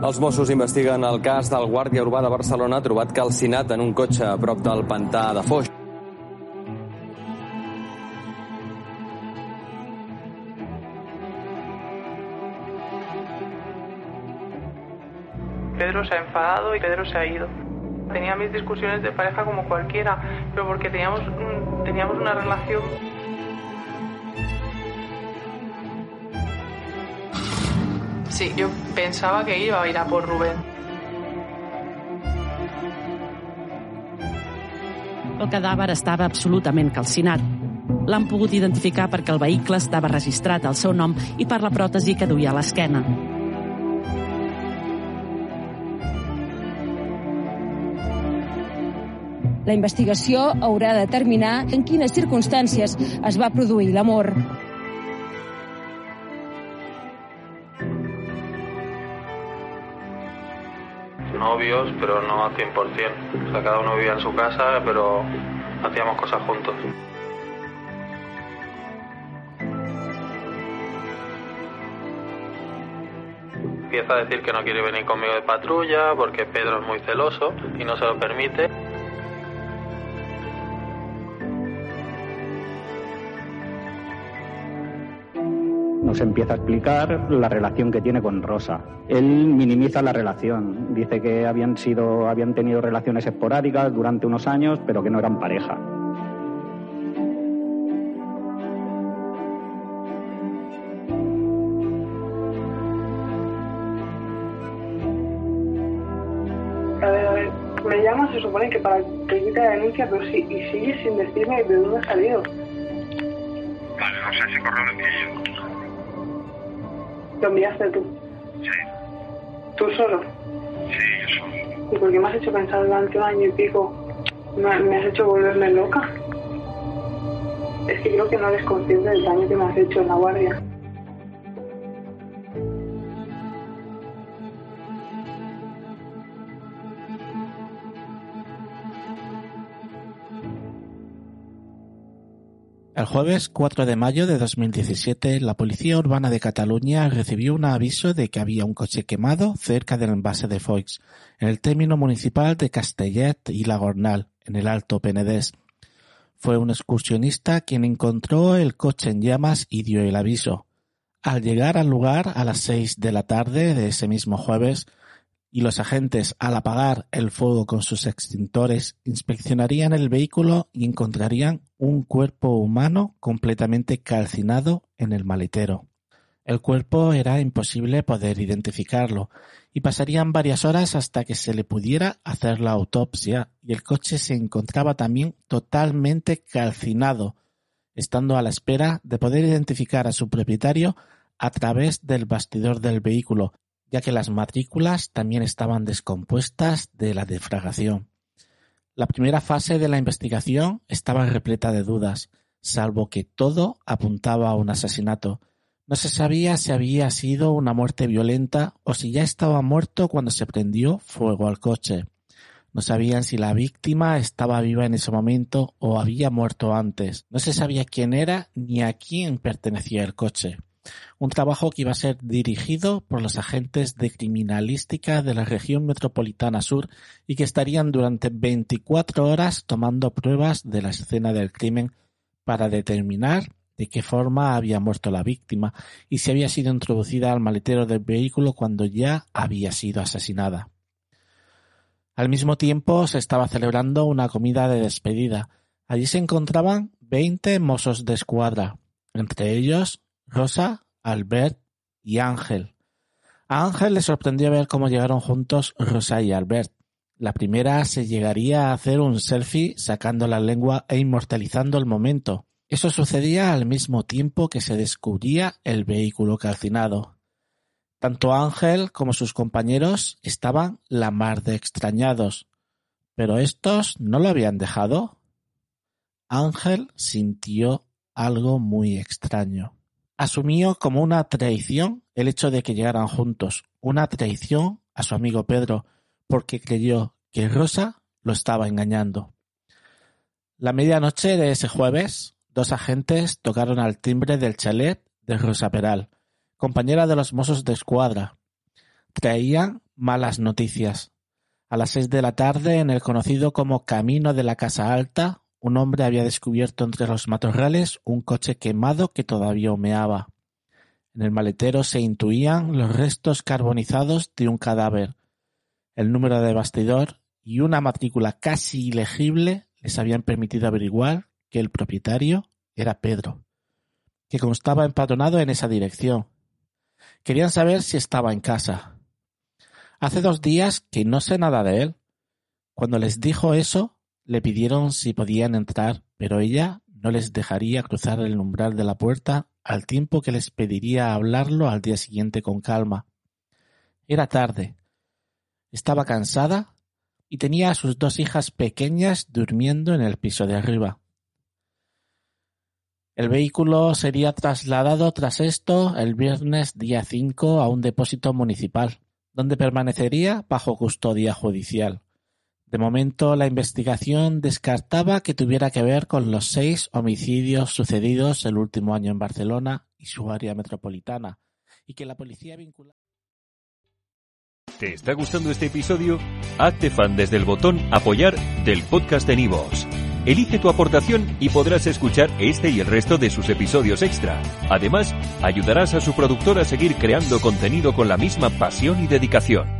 Els Mossos investiguen el cas del guàrdia urbà de Barcelona trobat calcinat en un cotxe a prop del pantà de Foix. Pedro se ha enfadado y Pedro se ha ido. Tenía mis discusiones de pareja como cualquiera, pero porque teníamos, teníamos una relación. Sí, yo pensaba que iba a ir a por Rubén. El cadàver estava absolutament calcinat. L'han pogut identificar perquè el vehicle estava registrat al seu nom i per la pròtesi que duia a l'esquena. La investigació haurà de determinar en quines circumstàncies es va produir l'amor. Pero no a 100%. O sea, cada uno vivía en su casa, pero hacíamos cosas juntos. Empieza a decir que no quiere venir conmigo de patrulla porque Pedro es muy celoso y no se lo permite. Nos empieza a explicar la relación que tiene con Rosa. Él minimiza la relación, dice que habían sido, habían tenido relaciones esporádicas durante unos años, pero que no eran pareja. A ver, a ver, me llama, se supone que para que quite la denuncia, pero sí, y sigue sin decirme de dónde ha salido. Vale, no sé, ese correo lo. Lo enviaste tú. Sí, Tú solo. sí, yo solo. ¿Y por qué me has hecho pensar durante un año y pico? Me, me has hecho volverme loca. Es que creo que no eres consciente del daño que me has hecho en la guardia. El jueves 4 de mayo de 2017, la Policía Urbana de Cataluña recibió un aviso de que había un coche quemado cerca del envase de Foix, en el término municipal de Castellet y La Gornal, en el Alto Penedés. Fue un excursionista quien encontró el coche en llamas y dio el aviso. Al llegar al lugar a las seis de la tarde de ese mismo jueves, y los agentes, al apagar el fuego con sus extintores, inspeccionarían el vehículo y encontrarían un cuerpo humano completamente calcinado en el maletero. El cuerpo era imposible poder identificarlo, y pasarían varias horas hasta que se le pudiera hacer la autopsia, y el coche se encontraba también totalmente calcinado, estando a la espera de poder identificar a su propietario a través del bastidor del vehículo, ya que las matrículas también estaban descompuestas de la defragación. La primera fase de la investigación estaba repleta de dudas. salvo que todo apuntaba a un asesinato. No se sabía si había sido una muerte violenta o si ya estaba muerto cuando se prendió fuego al coche. No sabían si la víctima estaba viva en ese momento o había muerto antes. No se sabía quién era ni a quién pertenecía el coche. Un trabajo que iba a ser dirigido por los agentes de criminalística de la región metropolitana sur y que estarían durante 24 horas tomando pruebas de la escena del crimen para determinar de qué forma había muerto la víctima y si había sido introducida al maletero del vehículo cuando ya había sido asesinada. Al mismo tiempo se estaba celebrando una comida de despedida. Allí se encontraban veinte mozos de escuadra, entre ellos Rosa, Albert y Ángel. A Ángel le sorprendió ver cómo llegaron juntos Rosa y Albert. La primera se llegaría a hacer un selfie sacando la lengua e inmortalizando el momento. Eso sucedía al mismo tiempo que se descubría el vehículo calcinado. Tanto Ángel como sus compañeros estaban la mar de extrañados. ¿Pero estos no lo habían dejado? Ángel sintió algo muy extraño. Asumió como una traición el hecho de que llegaran juntos, una traición a su amigo Pedro, porque creyó que Rosa lo estaba engañando. La medianoche de ese jueves, dos agentes tocaron al timbre del chalet de Rosa Peral compañera de los mozos de escuadra. Traían malas noticias. A las seis de la tarde, en el conocido como Camino de la Casa Alta, un hombre había descubierto entre los matorrales un coche quemado que todavía humeaba. En el maletero se intuían los restos carbonizados de un cadáver. El número de bastidor y una matrícula casi ilegible les habían permitido averiguar que el propietario era Pedro, que constaba empadronado en esa dirección, Querían saber si estaba en casa. Hace dos días que no sé nada de él. Cuando les dijo eso, le pidieron si podían entrar, pero ella no les dejaría cruzar el umbral de la puerta al tiempo que les pediría hablarlo al día siguiente con calma. Era tarde. Estaba cansada y tenía a sus dos hijas pequeñas durmiendo en el piso de arriba. El vehículo sería trasladado tras esto el viernes día 5 a un depósito municipal, donde permanecería bajo custodia judicial. De momento, la investigación descartaba que tuviera que ver con los seis homicidios sucedidos el último año en Barcelona y su área metropolitana, y que la policía vinculada. ¿Te está gustando este episodio? Hazte fan desde el botón Apoyar del podcast de Nivos. Elige tu aportación y podrás escuchar este y el resto de sus episodios extra. Además, ayudarás a su productor a seguir creando contenido con la misma pasión y dedicación.